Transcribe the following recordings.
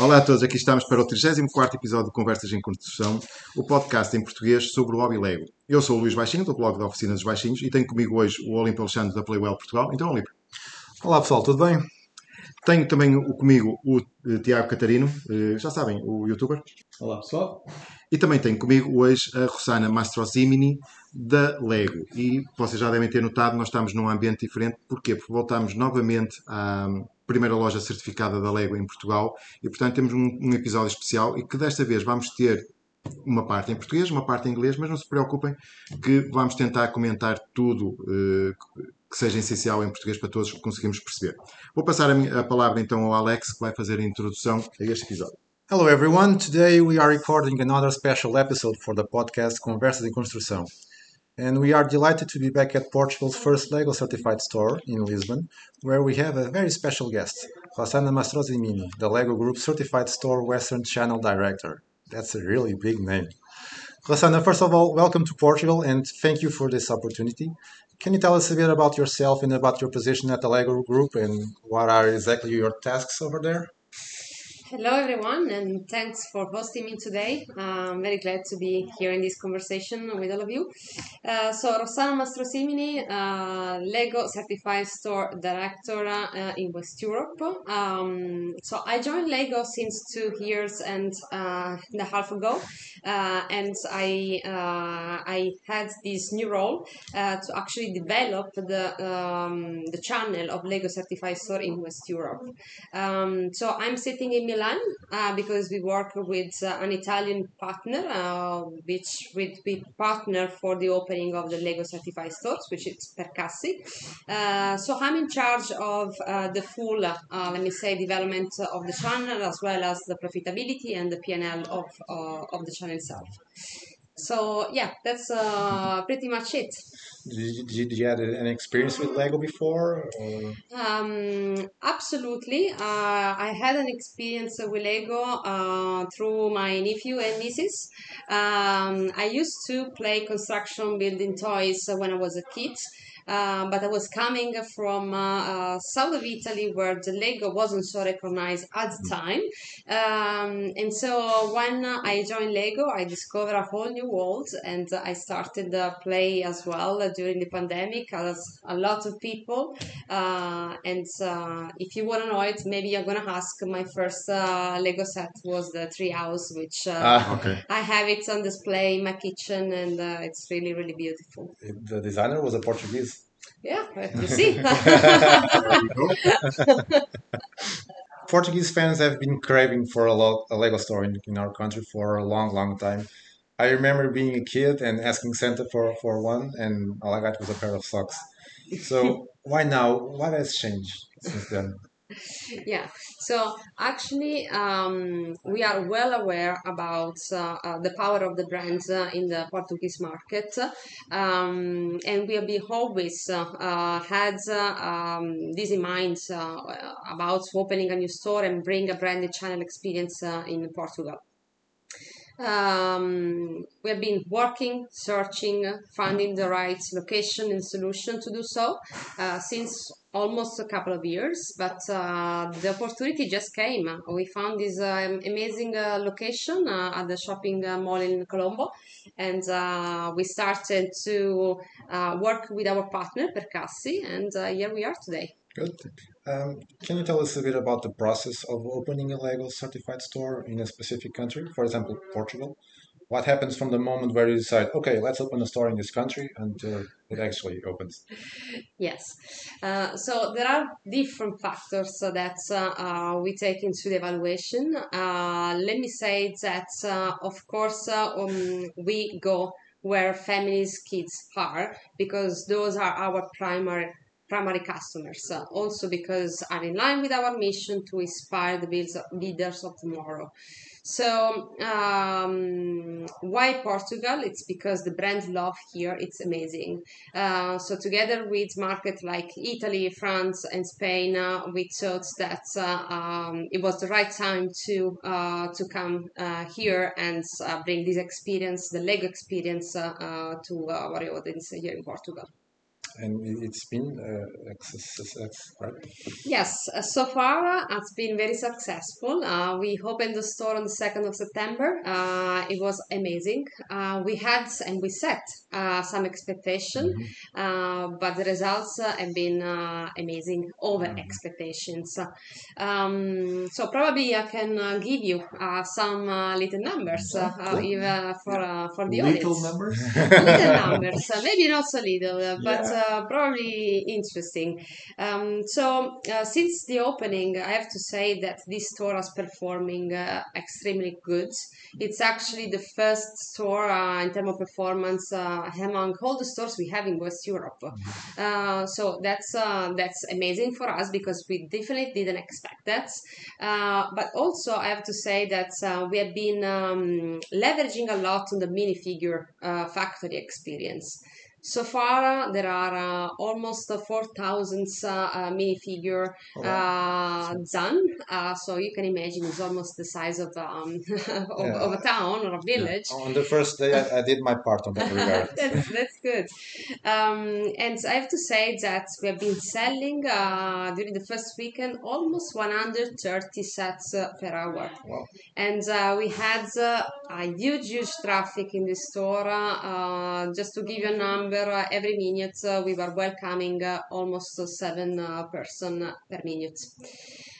Olá a todos, aqui estamos para o 34 episódio de Conversas em Construção, o podcast em português sobre o hobby Lego. Eu sou o Luís Baixinho, do blog da Oficina dos Baixinhos, e tenho comigo hoje o Olímpio Alexandre da Playwell Portugal. Então, Olímpio. Olá pessoal, tudo bem? Tenho também comigo o uh, Tiago Catarino, uh, já sabem, o youtuber. Olá pessoal. E também tenho comigo hoje a Rossana Mastrozimini da Lego. E vocês já devem ter notado, nós estamos num ambiente diferente. Porquê? Porque voltamos novamente à primeira loja certificada da Lego em Portugal e, portanto, temos um, um episódio especial e que desta vez vamos ter uma parte em português, uma parte em inglês, mas não se preocupem que vamos tentar comentar tudo uh, que seja essencial em português para todos conseguirmos perceber. Vou passar a palavra então ao Alex, que vai fazer a introdução a este episódio. Hello everyone, today we are recording another special episode for the podcast Conversas em Construção. And we are delighted to be back at Portugal's first LEGO certified store in Lisbon, where we have a very special guest, Rossana Mastrozimini, the LEGO Group certified store Western Channel Director. That's a really big name. Rossana, first of all, welcome to Portugal and thank you for this opportunity. Can you tell us a bit about yourself and about your position at the LEGO Group and what are exactly your tasks over there? Hello, everyone, and thanks for hosting me today. Uh, I'm very glad to be here in this conversation with all of you. Uh, so, Rossana Mastrosimini, uh, Lego Certified Store Director uh, in West Europe. Um, so, I joined Lego since two years and, uh, and a half ago, uh, and I I had this new role to actually develop the um, the channel of Lego Certified Store in West Europe. Um, so, I'm sitting in Milan Milan uh, because we work with uh, an Italian partner, uh, which we, be partner for the opening of the Lego certified stores, which is Percassi. Uh, so I'm in charge of uh, the full, uh, let me say, development of the channel as well as the profitability and the PNL of, of the channel itself. So yeah, that's pretty much it. Did you, did you have an experience with Lego before? Um, absolutely. Uh, I had an experience with Lego uh, through my nephew and nieces. Um, I used to play construction building toys when I was a kid. Um, but I was coming from uh, uh, south of Italy where the Lego wasn't so recognized at the time. Um, and so when I joined Lego, I discovered a whole new world and I started uh, play as well during the pandemic as a lot of people. Uh, and uh, if you want to know it, maybe you're going to ask. My first uh, Lego set was the tree house, which ah, okay. I have it on display in my kitchen and it's really, really beautiful. The designer was a Portuguese yeah, you see. Portuguese fans have been craving for a, lot, a Lego store in, in our country for a long, long time. I remember being a kid and asking Santa for, for one, and all I got was a pair of socks. So why now? What has changed since then? Yeah. So actually um, we are well aware about uh, uh, the power of the brands uh, in the portuguese market. Um, and we have always uh, uh, had uh, um, this in mind about opening a new store and bring a branded channel experience in portugal. Um, we have been working, searching, finding the right location and solution to do so. Uh, since almost a couple of years, but uh, the opportunity just came. We found this uh, amazing uh, location uh, at the shopping uh, mall in Colombo, and uh, we started to work with our partner Percassi, and here we are today. Good. Um, can you tell us a bit about the process of opening a Lego certified store in a specific country, for example, Portugal? What happens from the moment where you decide, okay, let's open a store in this country until it actually opens? Yes. Uh, so there are different factors that uh, we take into the evaluation. Uh, let me say that, uh, of course, uh, um, we go where families' kids are because those are our primary primary customers. Uh, also because are in line with our mission to inspire the leaders of tomorrow. So um, why Portugal? It's because the brand love here it's amazing. Uh, so together with markets like Italy, France, and Spain, uh, we thought that uh, um, it was the right time to uh, to come uh, here and bring this experience, the Lego experience, to our audience here in Portugal. And it's been uh, success, right? Yes, uh, so far uh, it's been very successful. Uh, we opened the store on the 2nd of September. Uh, it was amazing. Uh, we had and we set uh, some expectation, uh, but the results uh, have been uh, amazing, over expectations. Um, so probably I can uh, give you uh, some uh, little numbers uh, uh, even for uh, for the Little audience numbers. little numbers, uh, maybe not so little, uh, but Yeah. Uh, probably interesting. Um, so, uh, since the opening, I have to say that this store is performing uh, extremely good. It's actually the first store uh, in terms of performance uh, among all the stores we have in West Europe. Uh, so that's uh, that's amazing for us because we definitely didn't expect that. Uh, but also, I have to say that uh, we have been um, leveraging a lot on the minifigure uh, factory experience. So far, there are uh, almost uh, 4,000 uh, uh, minifigure Oh, uh, done. Uh, so you can imagine it's almost the size of, um, of, Yeah. of a town or a village. On the first day, I, I did my part on that regard. that's, that's good. Um, and I have to say that we have been selling uh, during the first weekend almost 130 sets uh, per hour. Wow. And uh, we had uh, a huge, huge traffic in the store. Uh, just to give you a number, uh, every minute we were welcoming almost seven uh, person per minute.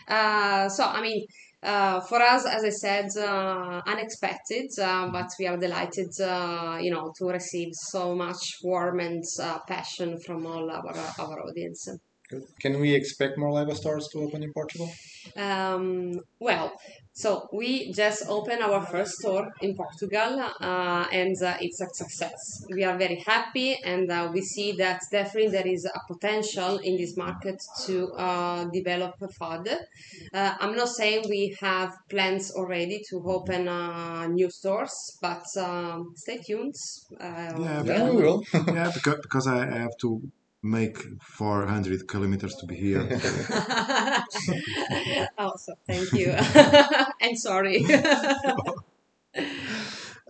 Uh, so, I mean, uh, for us, as I said, uh, unexpected, uh, but we are delighted, uh, you know, to receive so much warm and passion from all our our audience. Good. Can we expect more Lego stores to open in Portugal? Um, well, so we just opened our first store in Portugal, uh, and uh, it's a success. We are very happy, and uh, we see that definitely there is a potential in this market to uh, develop further. Uh, I'm not saying we have plans already to open uh, new stores, but um, stay tuned. Uh, Yeah, Yeah, we will. yeah, because, because I I have to make 400 kilometers to be here. also, thank you. and sorry.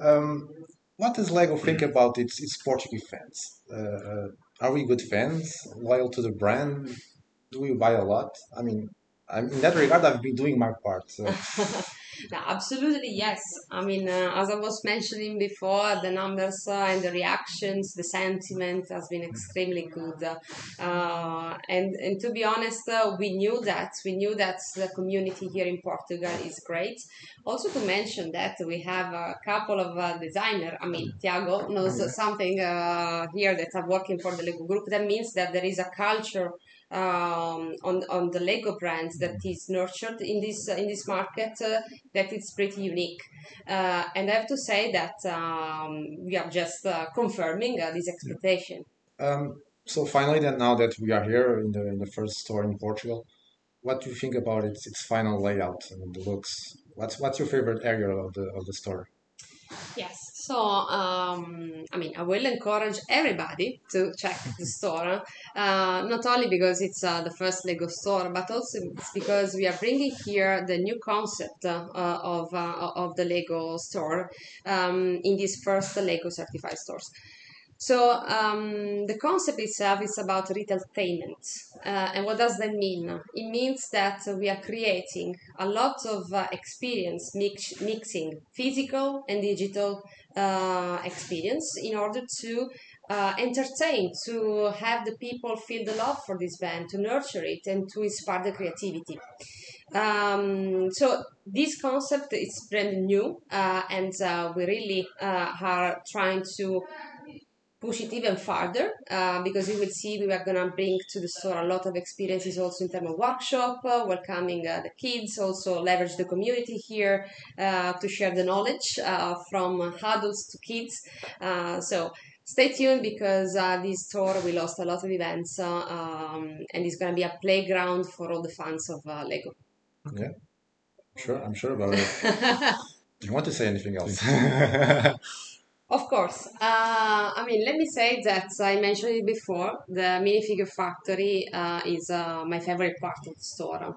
Um, what does Lego think about its its Portuguese fans? Uh, uh, are we good fans, loyal to the brand? Do we buy a lot? I mean, I'm, in that regard, I've been doing my part. So. No, absolutely, yes. I mean, uh, as I was mentioning before, the numbers uh, and the reactions, the sentiment has been extremely good. Uh, and, and to be honest, uh, we knew that. We knew that the community here in Portugal is great. Also, to mention that we have a couple of uh, designers. I mean, Tiago knows something uh, here that I'm working for the Lego Group. That means that there is a culture um, on on the Lego brands that is nurtured in this in this market uh, that it's pretty unique. Uh, and I have to say that um, we are just uh, confirming uh, this expectation. Um, so finally, then now that we are here in the in the first store in Portugal, what do you think about its its final layout and the looks? What's what's your favorite area of the of the store? Yes. So, um, I mean, I will encourage everybody to check the store, uh, not only because it's uh, the first Lego store, but also it's because we are bringing here the new concept uh, of, uh, of the Lego store um, in these first Lego certified stores. So um, the concept itself is about retailtainment. Uh, and what does that mean? It means that we are creating a lot of uh, experience mix, mixing physical and digital uh, experience in order to uh, entertain, to have the people feel the love for this band, to nurture it, and to inspire the creativity. Um, so this concept is brand new, uh, and uh, we really uh, are trying to push it even further uh, because you will see we are going to bring to the store a lot of experiences also in terms of workshop uh, welcoming uh, the kids also leverage the community here uh, to share the knowledge uh, from adults to kids uh, so stay tuned because uh, this store we lost a lot of events uh, um, and it's going to be a playground for all the fans of uh, lego Yeah, sure, I'm sure about it. Do you want to say anything else? Of course. Uh, I mean, let me say that I mentioned it before. The minifigure factory uh, is uh, my favorite part of the store.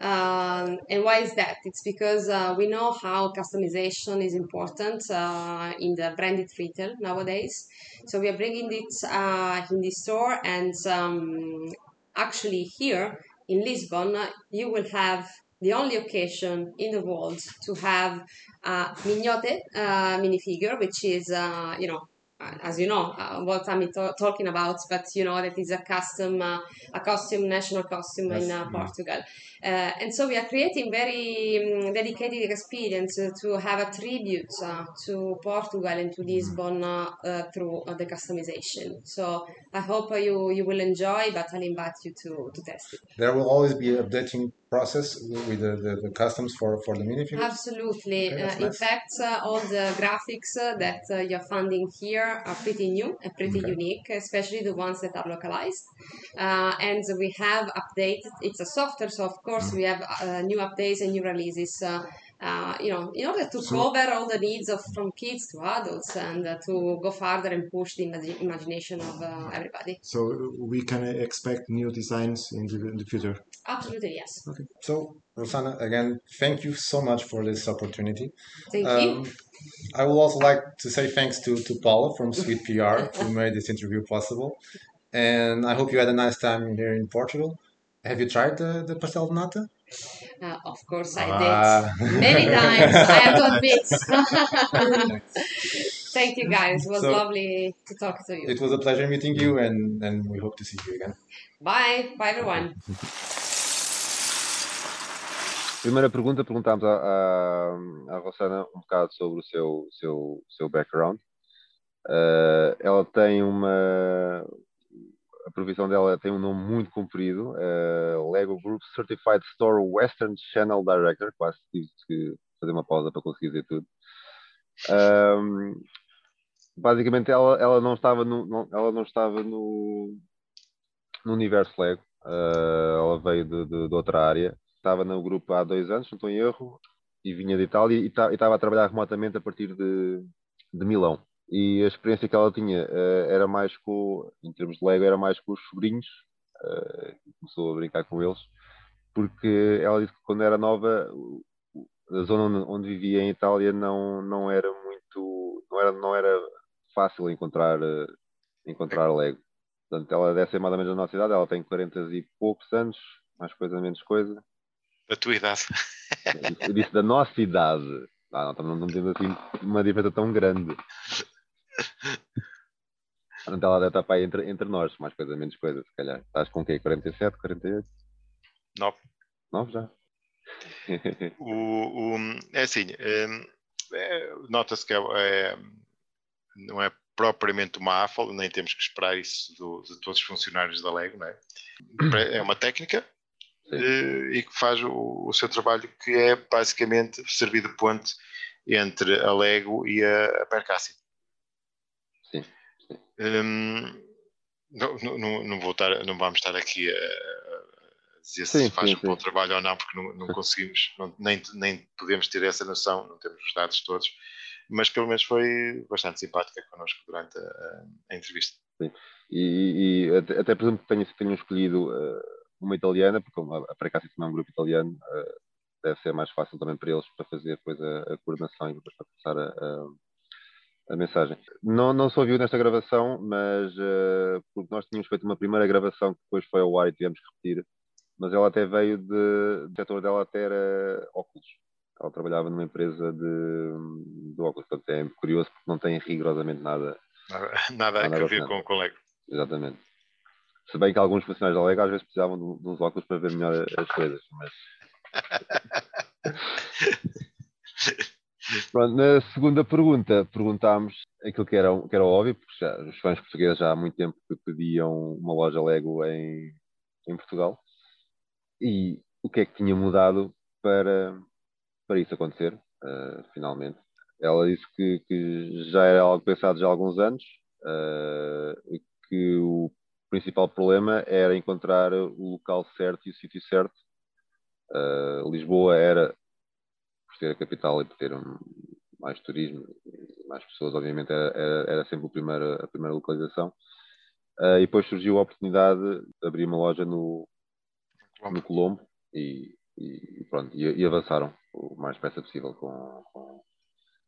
Um, and why is that? It's because uh, we know how customization is important uh, in the branded retail nowadays. So we are bringing it uh, in the store, and um, actually here in Lisbon, you will have the only occasion in the world to have a mignote uh, minifigure, which is, uh, you know, as you know, uh, what I'm to- talking about, but you know that is a custom, uh, a costume, national costume yes. in uh, Portugal. Uh, and so we are creating very um, dedicated experience to have a tribute uh, to Portugal and to Lisbon uh, through the customization. So I hope you you will enjoy, but I'll invite you to, to test it. There will always be updating process with the, the, the customs for, for the minifigures? Absolutely. Okay, uh, in fact, uh, all the graphics uh, that you're finding here are pretty new and pretty okay. unique, especially the ones that are localized. and we have updated, it's a software, so of course we have uh, new updates and new releases. Uh, uh, you know, in order to so, cover all the needs of from kids to adults and uh, to go further and push the imag- imagination of uh, everybody. So we can expect new designs in the, in the future. Absolutely, yes. Okay. So Rosanna, again, thank you so much for this opportunity. Thank um, you. I would also like to say thanks to, to Paula from Sweet PR who made this interview possible. And I hope you had a nice time here in Portugal. Have you tried the, the pastel de nata? Uh, of course, I ah. did many times. I have to admit. Thank you, guys. It was so, lovely to talk to you. It was a pleasure meeting you, and, and we hope to see you again. Bye. Bye, everyone. Primeira pergunta, perguntámos à, à, à Rossana um bocado sobre o seu, seu, seu background. Uh, ela tem uma, a provisão dela tem um nome muito comprido, uh, Lego Group Certified Store Western Channel Director, quase tive que fazer uma pausa para conseguir dizer tudo. Um, basicamente ela, ela não estava no, não, ela não estava no, no universo Lego, uh, ela veio de, de, de, outra área, estava no grupo há dois anos, não estou em erro, e vinha de Itália e, estava a trabalhar remotamente a partir de, de Milão e a experiência que ela tinha uh, era mais com, em termos de Lego, era mais com os sobrinhos, uh, começou a brincar com eles, porque ela disse que quando era nova, a zona onde vivia em Itália não, não era muito, não era, não era fácil encontrar, uh, encontrar Lego. Portanto, ela deve ser mais ou menos da nossa idade, ela tem 40 e poucos anos, mais coisa, menos coisa. Da tua idade. Eu disse da nossa idade. Ah, não, não, não temos assim uma diferença tão grande. Portanto, ela deve estar para aí entre, entre nós, mais coisa, menos coisa, se calhar. Estás com o quê? 47, 48? 9. 9 já. o, o, é assim, hum, é, nota-se que é, é, não é propriamente uma AFAL, nem temos que esperar isso do, de todos os funcionários da Lego, não é? É uma técnica e que faz o, o, seu trabalho, que é basicamente servir de ponte entre a Lego e a, a Percassi. Hum, não, não, não, vou estar, não vamos estar aqui a dizer sim, se faz sim, um bom trabalho ou não, porque não, não conseguimos, nem, nem podemos ter essa noção, não temos os dados todos, mas pelo menos foi bastante simpática connosco durante a, a entrevista. Sim. E, e, até, até presumo que tenham, tenham escolhido uh, uma italiana, porque a Precácia também é um grupo italiano, uh, deve ser mais fácil também para eles para fazer depois a, a coordenação e depois para passar a, a a mensagem. Não, não se ouviu nesta gravação, mas uh, porque nós tínhamos feito uma primeira gravação que depois foi ao ar e tivemos que repetir, mas ela até veio de. O setor dela até era óculos. Ela trabalhava numa empresa de, de óculos, portanto é curioso porque não tem rigorosamente nada. Nada, nada, nada a ver com, com Lego. Exatamente. Se bem que alguns funcionários da Lego às vezes precisavam de, de uns óculos para ver melhor as coisas, mas. Pronto, na segunda pergunta, perguntámos aquilo que era, que era óbvio, porque já, os fãs portugueses já há muito tempo que pediam uma loja Lego em, em Portugal. E o que é que tinha mudado para, para isso acontecer, uh, finalmente? Ela disse que, que, já era algo pensado já há alguns anos uh, que o principal problema era encontrar o local certo e o sítio certo. Uh, Lisboa era por ser a capital e por ter um, mais turismo, mais pessoas, obviamente era, era, era sempre a primeira, a primeira localização. Uh, e depois surgiu a oportunidade de abrir uma loja no, no Colombo e, e pronto, e, e, avançaram o mais depressa possível com, com,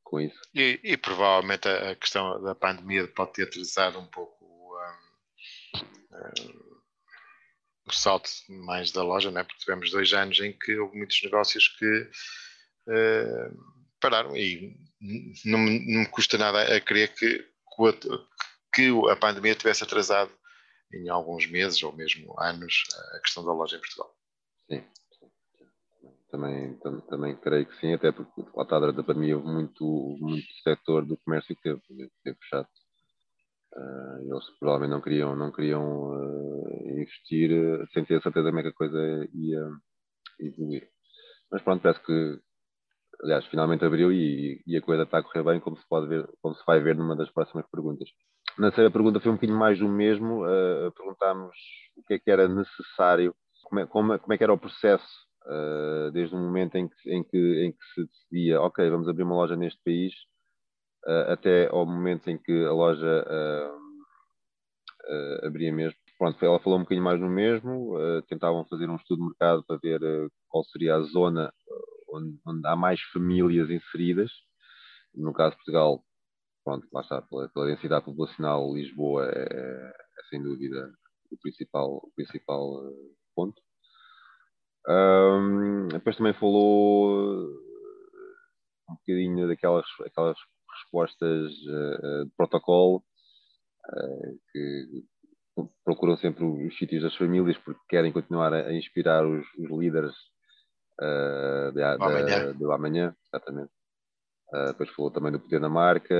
com isso. E, e, provavelmente a questão da pandemia pode ter atrasado um pouco o salto mais da loja, né? porque tivemos dois anos em que houve muitos negócios que uh, pararam e não, não me custa nada a crer que, que a pandemia tivesse atrasado em alguns meses ou mesmo anos a questão da loja em Portugal. Sim, também, também, também creio que sim, até porque lá está da pandemia houve muito, muito setor do comércio que teve fechado. Uh, eles provavelmente não queriam, não queriam uh, investir uh, sem ter a certeza como é que a coisa ia evoluir. Mas pronto, parece que aliás, finalmente abriu e, e, a coisa está a correr bem, como se pode ver, como se vai ver numa das próximas perguntas. Na terceira pergunta foi um bocadinho mais do mesmo. Uh, perguntámos o que é que era necessário, como é, como, como é que era o processo, uh, desde o momento em que, em, que, em que se decidia, ok, vamos abrir uma loja neste país, uh, até ao momento em que a loja abria mesmo. Pronto, ela falou um bocadinho mais no mesmo, tentavam fazer um estudo de mercado para ver qual seria a zona onde, onde há mais famílias inseridas. No caso de Portugal, pronto, lá está, pela, pela densidade populacional, Lisboa é, é, sem dúvida o principal, o principal uh, ponto. Um, depois também falou um bocadinho daquelas aquelas respostas uh, de protocolo uh, que procuram sempre os sítios das famílias porque querem continuar a, a inspirar os, os líderes uh, de, amanhã. do amanhã, exatamente. Uh, depois falou também do poder da marca,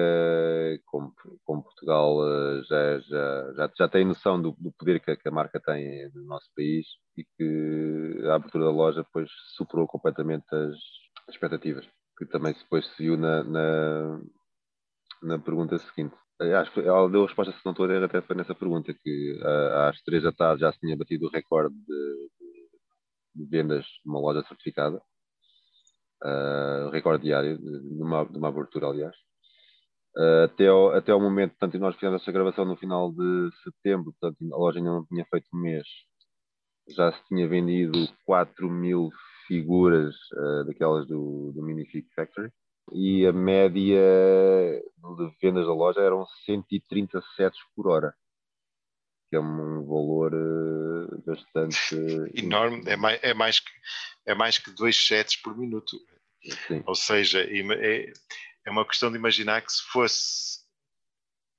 como, como Portugal uh, já, já, já, já tem noção do, do poder que a, que a, marca tem no nosso país e que a abertura da loja depois superou completamente as expectativas, que também depois se viu na, na, na pergunta seguinte. Acho que ela deu a resposta, se não estou a ver, até foi nessa pergunta, que uh, às três da tarde já se tinha batido o recorde de, de vendas de uma loja certificada, uh, recorde diário de uma, de uma abertura, aliás. Uh, até, ao, até ao momento, portanto, nós fizemos essa gravação no final de setembro, portanto, a loja ainda não tinha feito um mês, já se tinha vendido 4 mil figuras uh, daquelas do, do Minifig Factory e a média de vendas da loja eram 130 sets por hora que é um valor uh, bastante enorme, é mais, é, mais que, é mais que dois sets por minuto. Sim. Ou seja, é, é uma questão de imaginar que se fosse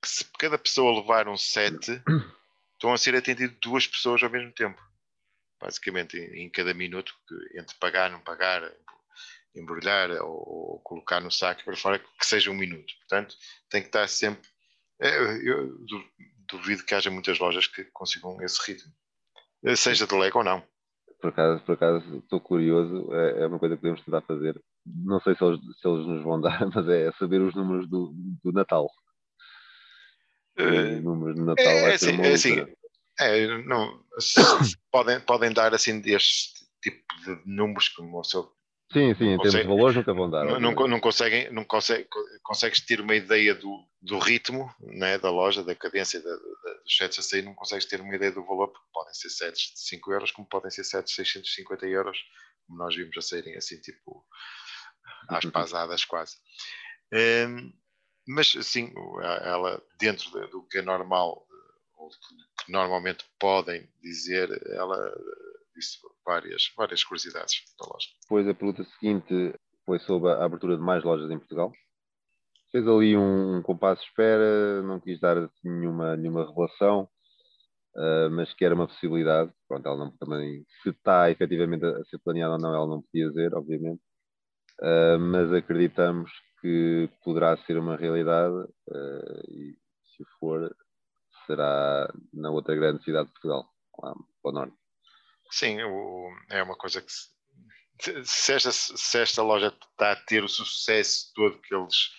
que se cada pessoa levar um set, estão a ser atendido duas pessoas ao mesmo tempo. Basicamente, em, em cada minuto, entre pagar, não pagar, embrulhar ou, ou, colocar no saco para fora, que seja um minuto. Portanto, tem que estar sempre. Eu, eu, duvido que haja muitas lojas que consigam esse ritmo, eh, seja de Lego ou não. Por acaso, por acaso estou curioso, é, é uma coisa que podemos tentar fazer. Não sei se eles, se eles nos vão dar, mas é saber os números do, do Natal. Uh, números do Natal é, é assim, é assim é, não, podem, podem dar assim deste tipo de números como o seu Sim, sim, em termos de valores nunca vão dar. Não, não, não, conseguem, não consegue, consegues ter uma ideia do, do ritmo né, da loja, da cadência da, da, dos sets a sair, não consegues ter uma ideia do valor, porque podem ser sets de 5 euros, como podem ser sets de 650 euros, como nós vimos a saírem assim, tipo, às pasadas quase. Um, mas, sim, ela, dentro do que é normal, ou que normalmente podem dizer, ela disse várias, várias curiosidades da loja. Depois a pergunta seguinte foi sobre a abertura de mais lojas em Portugal. Fez ali um, um compasso de espera, não quis dar assim, nenhuma, nenhuma revelação, uh, mas que era uma possibilidade. Pronto, ela não, também, se está efetivamente a ser planeada ou não, ela não podia dizer, obviamente. Uh, mas acreditamos que poderá ser uma realidade uh, e se for, será na outra grande cidade de Portugal, lá para o norte. Sim, o, é uma coisa que se, esta, se esta loja está a ter o sucesso todo que eles,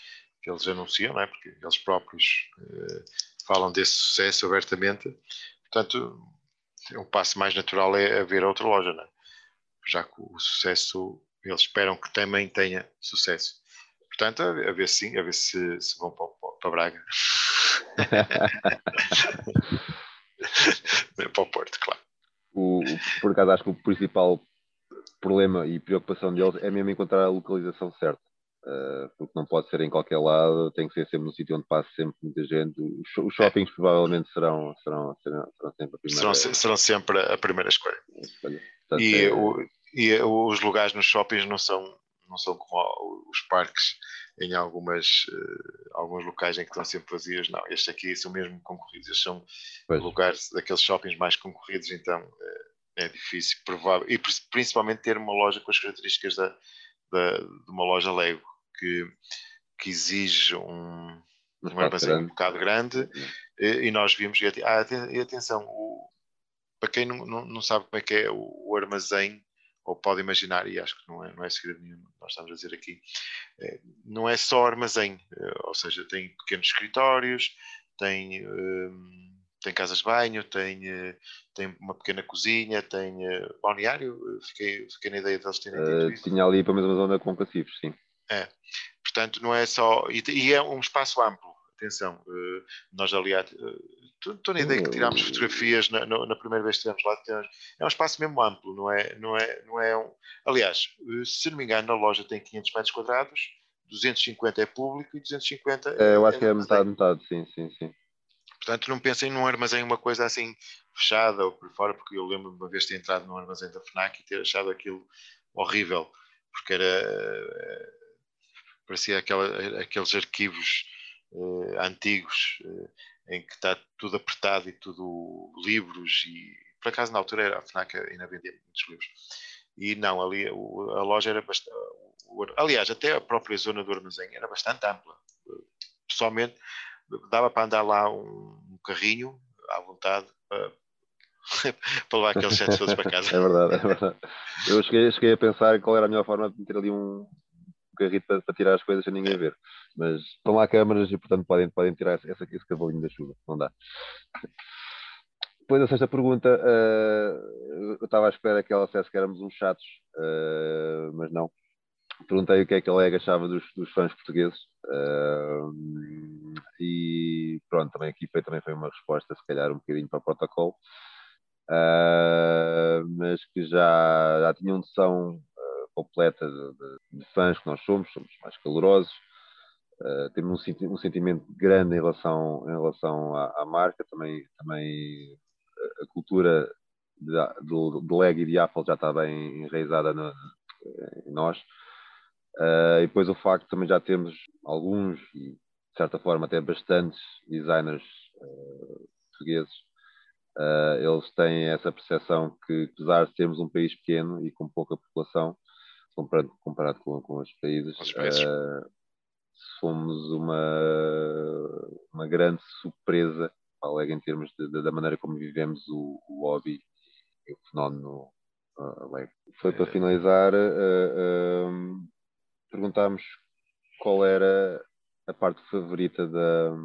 que eles anunciam, não é? porque eles próprios uh, falam desse sucesso abertamente, portanto, o passo mais natural é haver outra loja, não é? já que o sucesso, eles esperam que também tenha sucesso. Portanto, a, a ver sim, a ver se, se vão para, para Braga. para o Porto, claro. O, por acaso acho que o principal problema e preocupação deles é mesmo encontrar a localização certa. Uh, porque não pode ser em qualquer lado, tem que ser sempre no sítio onde passa sempre muita gente. Os, os shoppings é. provavelmente serão, serão, serão, serão, sempre a primeira serão, serão sempre a primeira escolha. Portanto, e, é... o, e os lugares nos shoppings não são, não são como os parques em algumas, uh, alguns locais em que estão sempre vazios. Não, estes aqui são mesmo concorridos. Estes são pois. lugares daqueles shoppings mais concorridos, então uh, é difícil, provável. E principalmente ter uma loja com as características da, da de uma loja Lego que, que exige um, um armazém um bocado grande e, e, nós vimos, e, ah, e atenção, o, para quem não, não, não, sabe como é que é o, o, armazém, ou pode imaginar, e acho que não é, não é segredo nenhum, nós estamos a dizer aqui, é, não é só armazém, é, ou seja, tem pequenos escritórios, tem, um, tem casas de banho, tem, eh, tem uma pequena cozinha, tem balneário, fiquei, fiquei na ideia de eles terem uh, Tinha ali para a mesma zona com passivos, sim. É. Portanto, não é só. E, e é um espaço amplo. Atenção, nós aliás. Estou na ideia que tirámos fotografias na, na, na, primeira vez que estivemos lá. É um espaço mesmo amplo, não é, não é, não é um. Aliás, uh, se não me engano, a loja tem 500 metros quadrados, 250 é público e 250 é. Eu acho é que é metade, metade, sim, sim, sim. Portanto, não pensem num armazém uma coisa assim fechada ou por fora, porque eu lembro de uma vez ter entrado num armazém da FNAC e ter achado aquilo horrível, porque era eh, parecia aquela, aqueles arquivos uh, antigos uh, em que está tudo apertado e tudo livros e por acaso na altura era, a FNAC ainda vendia muitos livros. E não, ali a loja era bastante aliás, até a própria zona do armazém era bastante ampla. Pessoalmente dava para andar lá um, carrinho à vontade para, para levar aqueles sete para casa. É verdade, é verdade. Eu cheguei, cheguei a pensar qual era a melhor forma de meter ali um carrito para, para, tirar as coisas sem ninguém ver. Mas estão lá câmaras e, portanto, podem, podem tirar esse, esse cavalinho da chuva. Não dá. Depois da sexta pergunta, uh, eu estava à espera que ela dissesse que éramos uns chatos, uh, mas não. Perguntei o que é que a Lega achava dos, dos fãs portugueses uh, e pronto, também aqui foi, também foi uma resposta, se calhar um bocadinho para o protocolo, mas que já, já tinham noção completa de, de, de, fãs que nós somos, somos mais calorosos, uh, temos um, um, sentimento grande em relação, em relação à, à marca, também, também a cultura de, do leg e de Apple já está bem enraizada no, em nós. Uh, e depois o facto de também já temos alguns, e de certa forma até bastantes designers uh, portugueses, uh, eles têm essa percepção que, apesar de sermos um país pequeno e com pouca população, comparado, comparado com, com os países, uh, fomos uma, uma grande surpresa, alega em termos de, de, da maneira como vivemos o, o hobby e o fenómeno uh, Foi para finalizar, uh, perguntámos qual era a parte favorita da.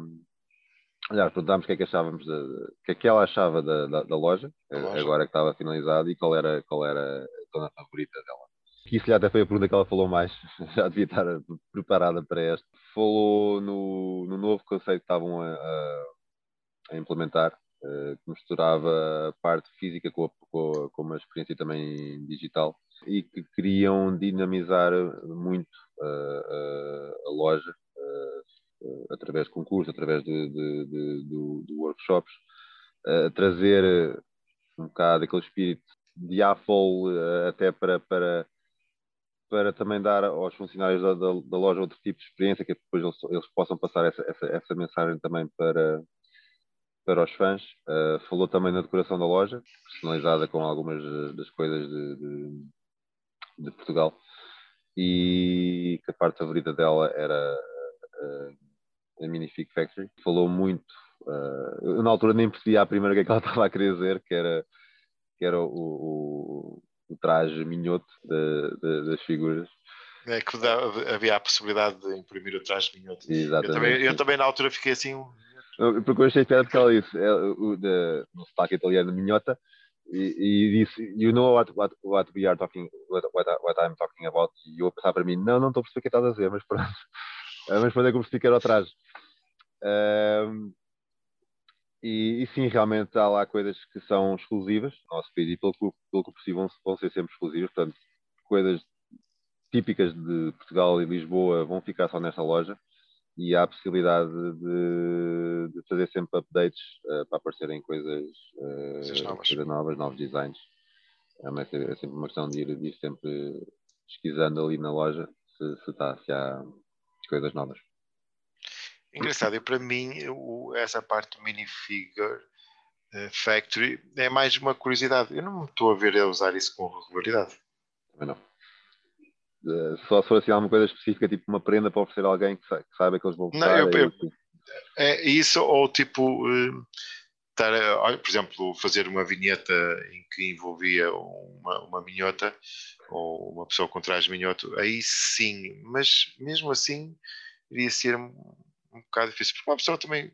Aliás, perguntámos o que é que achávamos, de, o que é que ela achava da, da, da loja, loja, agora que estava finalizada, e qual era, qual era a zona favorita dela que isso até foi a pergunta que ela falou mais, já devia estar preparada para esta. Falou no, no novo conceito que estavam a, a, a implementar, uh, que misturava a parte física com, a, com, com uma experiência também digital e que queriam dinamizar muito uh, a loja através de concursos, através de, de, de, de, de workshops, trazer um bocado aquele espírito de Apple até para, para para também dar aos funcionários da, da, da, loja outro tipo de experiência, que depois eles, eles possam passar essa, essa, essa, mensagem também para, para os fãs. Uh, falou também na decoração da loja, personalizada com algumas das coisas de, de, de Portugal, e que a parte favorita dela era uh, a Minifig Factory. Falou muito, uh, eu na altura nem percebia a primeira que, é que ela estava a querer dizer, que era, que era o, o o traje minhoto de, de, das figuras. É que havia a possibilidade de imprimir o traje minhoto. Exatamente. Eu também, eu também na altura fiquei assim. Porque eu achei piada porque ela disse, é, o, de, no sotaque italiano minhota, e, e disse, you know what, what, what we are talking, what, what, what I'm talking about, e eu a pensar para mim, não, não estou a perceber o que estás a dizer, mas pronto, mas pronto é que eu percebi que era o traje. Um, e, e, sim, realmente há lá coisas que são exclusivas no nosso país e pelo que, pelo que percebi vão, vão ser sempre exclusivas, portanto, coisas típicas de Portugal e Lisboa vão ficar só nesta loja e há a possibilidade de, de fazer sempre updates uh, para aparecerem coisas, uh, novas. coisas novas, novos designs. É, uma, é sempre uma questão de ir, de ir sempre pesquisando ali na loja se, se, está, se há coisas novas. Engraçado, e para mim o, essa parte do minifigure uh, factory é mais uma curiosidade. Eu não me estou a ver a usar isso com regularidade. Também não. Uh, só se for assim alguma coisa específica, tipo uma prenda para oferecer a alguém que, que saiba que eles vão usar. Não, eu, eu, é isso, ou tipo, uh, estar a, por exemplo, fazer uma vinheta em que envolvia uma, uma minhota ou uma pessoa com traje minhoto, aí sim, mas mesmo assim iria ser um bocado difícil, porque uma pessoa também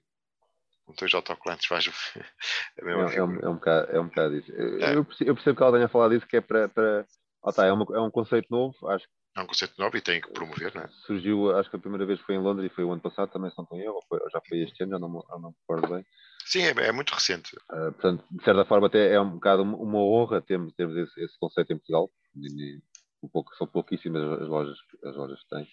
com dois autocolantes faz a mesma é, é, um, é, um bocado, é um bocado isso. É. Eu, percebo, eu percebo que ela tenha falado disso, que é para. para... Ah, tá, é, uma, é um conceito novo, acho é um conceito novo e tem que promover, não é? Surgiu, acho que a primeira vez foi em Londres e foi o ano passado, também se não estou eu, ou, foi, ou já foi este ano, já não, não me recordo bem. Sim, é, é muito recente. Uh, portanto, de certa forma, até é um bocado uma honra termos, termos esse, esse conceito em Portugal. E, um pouco, são pouquíssimas as lojas, as lojas que têm.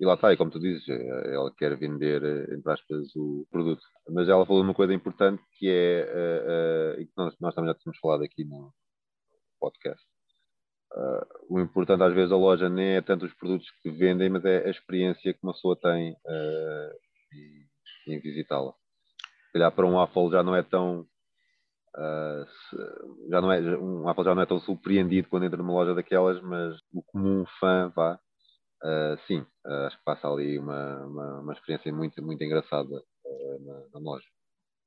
E lá está, e como tu dizes, eh, ela quer vender, eh, entre aspas, o produto. Mas ela falou uma coisa importante que é, uh, uh, e que nós, nós também já tínhamos falado aqui no podcast. Uh, o importante às vezes da loja nem é tanto os produtos que vendem, mas é a experiência que uma pessoa tem em, visitá-la. Se calhar para um Apple já não é tão Uh, já não é, um Apple já não é tão surpreendido quando entra numa loja daquelas, mas o comum fã vá Uh, sim, uh, acho que passa ali uma, uma, uma experiência muito, muito engraçada uh, na, na, loja.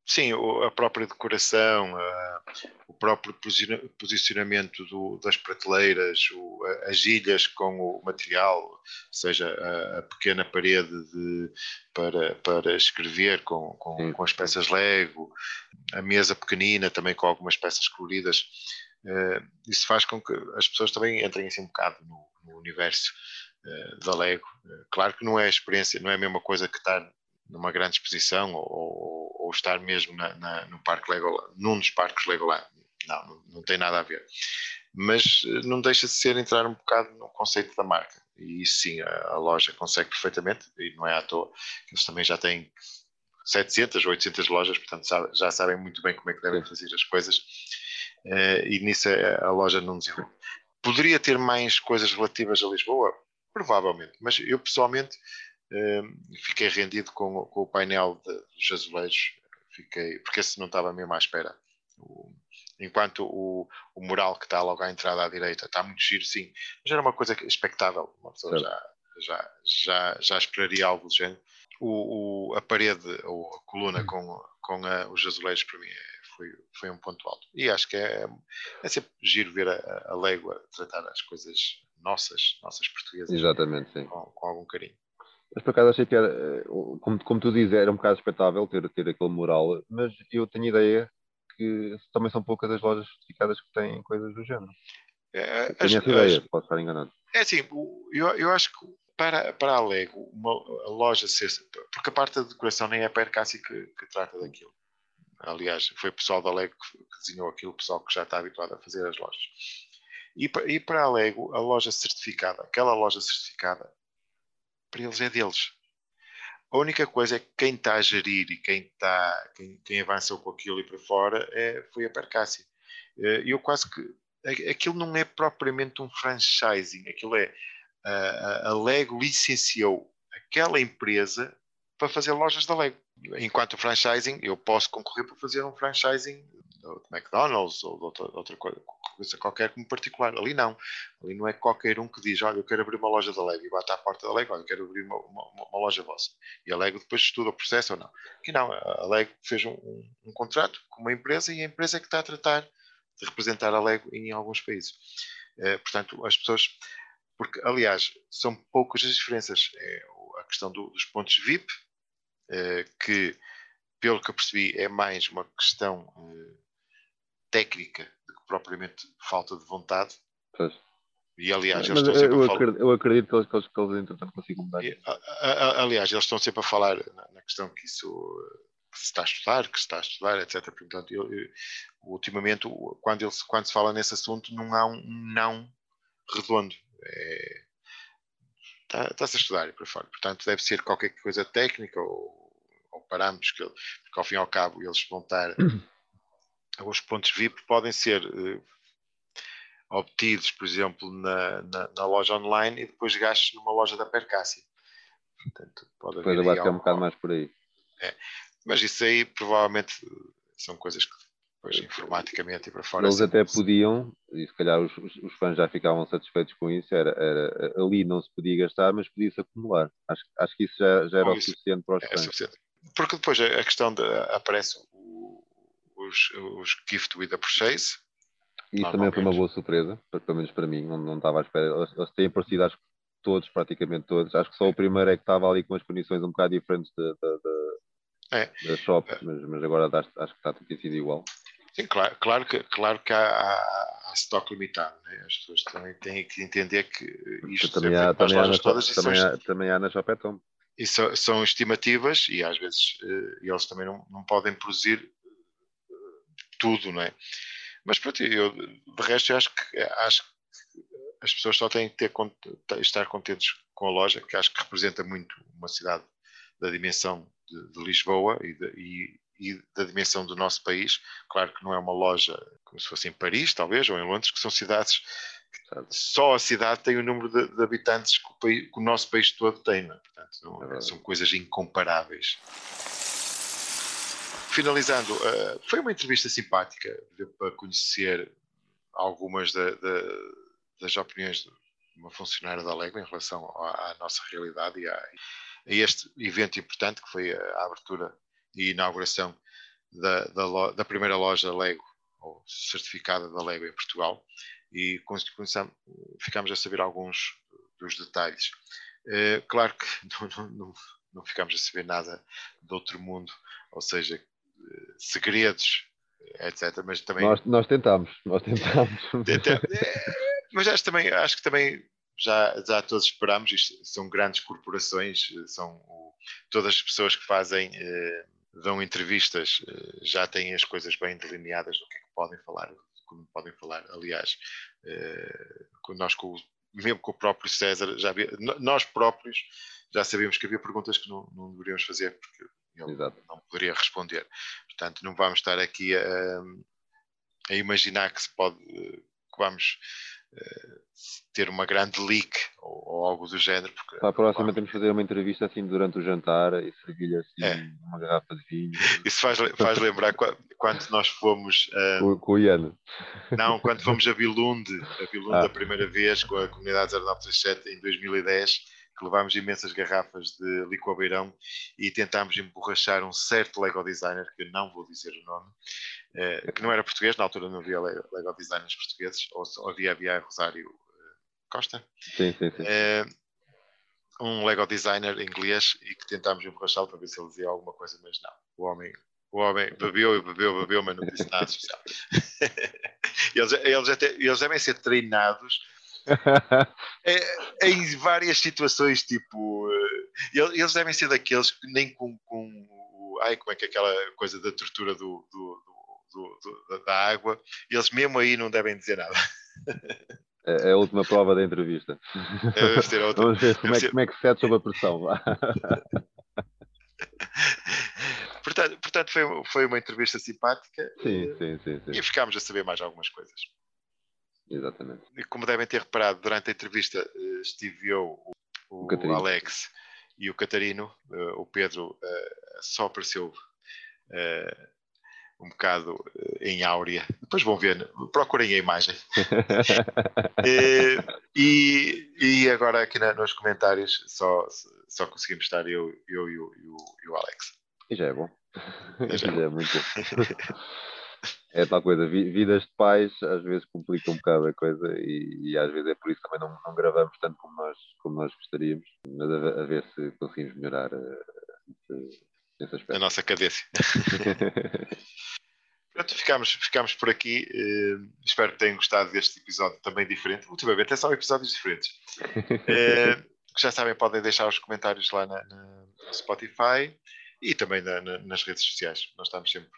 Sim, a própria decoração, o próprio posicionamento do, das prateleiras, o, as ilhas com o material, seja a, a pequena parede de, para, para escrever com, com, com, as peças Lego, a mesa pequenina também com algumas peças coloridas. isso faz com que as pessoas também entrem assim um bocado no, no universo da Lego. Uh, claro que não é a experiência, não é a mesma coisa que estar numa grande exposição ou, ou, ou estar mesmo na, na, no parque Lego, num dos parques Legoland. Não, não, não tem nada a ver. Mas uh, não deixa de ser entrar um bocado no conceito da marca. E isso sim, a, a loja consegue perfeitamente, e não é à toa, eles também já têm 700, 800 lojas, portanto já sabem muito bem como é que devem fazer as coisas. Uh, e nisso a, a loja não desenvolve. Poderia ter mais coisas relativas a Lisboa? Provavelmente, mas eu pessoalmente hum, fiquei rendido com, com o painel de, dos azulejos, fiquei, porque esse não estava mesmo à espera. O, enquanto o, o mural que está logo à entrada à direita está muito giro, sim, mas era uma coisa expectável, uma pessoa já, já, já, já esperaria algo do género. O, o, a parede ou a coluna hum. com, com a, os azulejos para mim é, foi, foi um ponto alto. E acho que é, é sempre giro ver a, a Lego a tratar as coisas nossas, nossas portuguesas. Exatamente, sim. Com, com algum carinho. Mas por acaso achei que era, eh, como, como tu dizes, era um bocado expectável ter, ter aquele mural, mas eu tenho ideia que também são poucas as lojas certificadas que têm coisas do género. É, tenho essa ideia, as, posso estar enganado. É assim, eu, eu acho que para, para a Lego, uma a loja ser. Porque a parte da decoração nem é a Percassi que, que trata daquilo. Aliás, foi o pessoal da Lego que, que desenhou aquilo, o pessoal que já está habituado a fazer as lojas. E, e para a Lego, a loja certificada, aquela loja certificada, para eles é deles. A única coisa é que quem está a gerir e quem, está, quem, quem avançou com aquilo e para fora é, foi a Percassi. Eh, eu quase que. Aquilo não é propriamente um franchising, aquilo é. A, a Lego licenciou aquela empresa para fazer lojas da Lego. Enquanto franchising, eu posso concorrer para fazer um franchising do McDonald's ou de outra, outra coisa, qualquer como particular. Ali não. Ali não é qualquer um que diz, olha, eu quero abrir uma loja da Lego e bate à porta da Lego, olha, eu quero abrir uma, uma, uma, loja vossa. E a Lego depois estuda o processo ou não. Aqui não. A Lego fez um, um, um contrato com uma empresa e a empresa é que está a tratar de representar a Lego em alguns países. Eh, portanto, as pessoas... Porque, aliás, são poucas as diferenças. É a questão do, dos pontos VIP, eh, que, pelo que eu percebi, é mais uma questão... Eh, técnica do que propriamente falta de vontade. Pois. E aliás, eles Mas estão sempre eu a falar. acredito, eu acredito que eles, que eles, que eles entretanto consigam mudar. E, a- a- Aliás, eles estão sempre a falar na, na questão que isso eh, que se está a estudar, que se está a estudar, etc. Portanto, eu- eu- ultimamente, quando, ele, se- quando se fala nesse assunto, não há um não redondo. É, está- Está-se a estudar e para fora. Portanto, deve ser qualquer coisa técnica ou, ou parâmetros, que, porque ao fim e ao cabo eles vão estar. os pontos VIP podem ser eh, obtidos, por exemplo, na, na, na loja online e depois gastos numa loja da Percácia. Portanto, pode Depois eu acho que é um bocado mais por aí. Mas isso aí provavelmente são coisas que depois informaticamente e para fora. Eles até podiam, e se calhar os, os- fãs já ficavam satisfeitos com isso, era, era- ali não se podia gastar, mas podia-se acumular. Acho, acho que isso já, já era Bom, o suficiente para os É fãs. suficiente. Porque depois a questão de aparece os, os gift with a purchase. E isso também foi uma boa surpresa, pelo menos para mim, não, não estava à espera. Eles, eles têm aparecido, acho que todos, praticamente todos. Acho que só o primeiro é que estava ali com as condições um bocado diferentes da, da, da, É. da shop, mas, mas agora dá- acho que está tudo sido igual. Sim, claro, claro que, claro que há, há, há stock limitado. Né? As pessoas também têm que entender que isto também é há, também, há shop, todas e são, também, há, também há na Shopetom. e são, são estimativas e às vezes eh, eles também não, não podem produzir tudo, não é? Mas pronto, eu, de resto eu acho que, acho que as pessoas só têm que ter, estar contentes com a loja, que acho que representa muito uma cidade da dimensão de, de Lisboa e, de- e- e da dimensão do nosso país. Claro que não é uma loja como se fosse em Paris, talvez, ou em Londres, que são cidades que só a cidade tem o número de, de habitantes que o, país- que o nosso país todo tem. Não é? Portanto, não- É verdade. são coisas incomparáveis. Finalizando, eh, foi uma entrevista simpática para conhecer algumas da- da- das opiniões de uma funcionária da Lego em relação à, à nossa realidade e a, a este evento importante que foi a abertura e inauguração da, da, da primeira loja Lego, ou certificada da Lego em Portugal, e ficámos a saber alguns dos detalhes. Eh, claro que não, não, não, não ficámos a saber nada de outro mundo, ou seja, segredos, etc. Mas também Nós, nós tentámos, nós tentámos. é, mas acho, também, acho que também já, já todos esperamos, isto são grandes corporações, são o- todas as pessoas que fazem, eh, dão entrevistas, eh, já têm as coisas bem delineadas do que é que podem falar, como podem falar. Aliás, eh, nós com o, mesmo com o próprio César, já havia, nós próprios já sabíamos que havia perguntas que não, não deveríamos fazer, porque ele Exato. não poderia responder. Portanto, não vamos estar aqui a, a imaginar que se pode eh, que vamos eh, ter uma grande leak ou, ou algo do género. Porque, Para a próxima temos que fazer uma entrevista assim durante o jantar e servir-lhe assim É. uma garrafa de vinho Isso faz, faz lembrar qua- quando nós fomos, com, com o Ian. não, quando fomos a Bilunde, a Bilunde Ah. a primeira vez com a comunidade 0937 em 2010, que levámos imensas garrafas de licor beirão e tentámos emborrachar um certo Lego designer, que eu não vou dizer o nome, eh, que não era português, na altura não havia Lego, designers portugueses, ou havia, havia Rosário eh, Costa, Sim, sim, sim. eh, um Lego designer inglês e que tentámos emborrachá-lo para ver se ele dizia alguma coisa, mas não. O homem, o homem bebeu e bebeu, bebeu, mas não disse nada especial. eles, eles, até, eles devem ser treinados eh, em várias situações, tipo, eh, ele- eles devem ser daqueles que nem com, com o- ai, como é que é aquela coisa da tortura do, do- do- da água, eles mesmo aí não devem dizer nada. É é a última prova da entrevista. Outra. Vamos ver como é, ser- como é que se cede sob a pressão. Portanto, portanto foi, foi uma entrevista simpática Sim, sim, sim, e sim. ficámos a saber mais algumas coisas. Exatamente. E como devem ter reparado, durante a entrevista eh, estive eu, o, o. Alex e o Catarino. Eh, o Pedro eh, só apareceu eh, um bocado eh, em áurea. Depois vão ver, procurem a imagem. Eh, e, e agora aqui na- nos comentários só, só conseguimos estar eu, eu e, o, e o- Alex. E já é bom. Já Já é é muito bom. É tal coisa, vi- vidas de pais às vezes complicam um bocado a coisa e, e às vezes é por isso que também não, não gravamos tanto como nós, como nós gostaríamos, mas a, ver- a ver se conseguimos melhorar eh, esse, esse A aspecto. nossa cadência. Pronto, ficamos, ficamos por aqui. Uh, espero que tenham gostado deste episódio também diferente. Ultimamente é só episódios diferentes. Uh, já sabem, podem deixar os comentários lá na, na no Spotify e também na, na, nas redes sociais. Nós estamos sempre,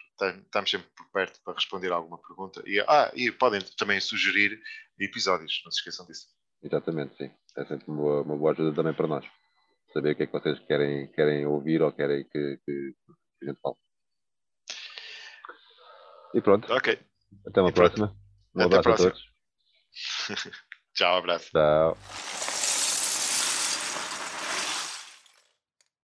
estamos sempre por perto para responder alguma pergunta. E, ah, e podem também sugerir episódios, não se esqueçam disso. Exatamente, sim. É sempre uma boa, uma boa ajuda também para nós. Saber o que é que vocês querem, querem ouvir ou querem que, que, a gente fale. E pronto. Ok. Até uma e próxima. Um abraço a todos. Tchau, abraço. Tchau.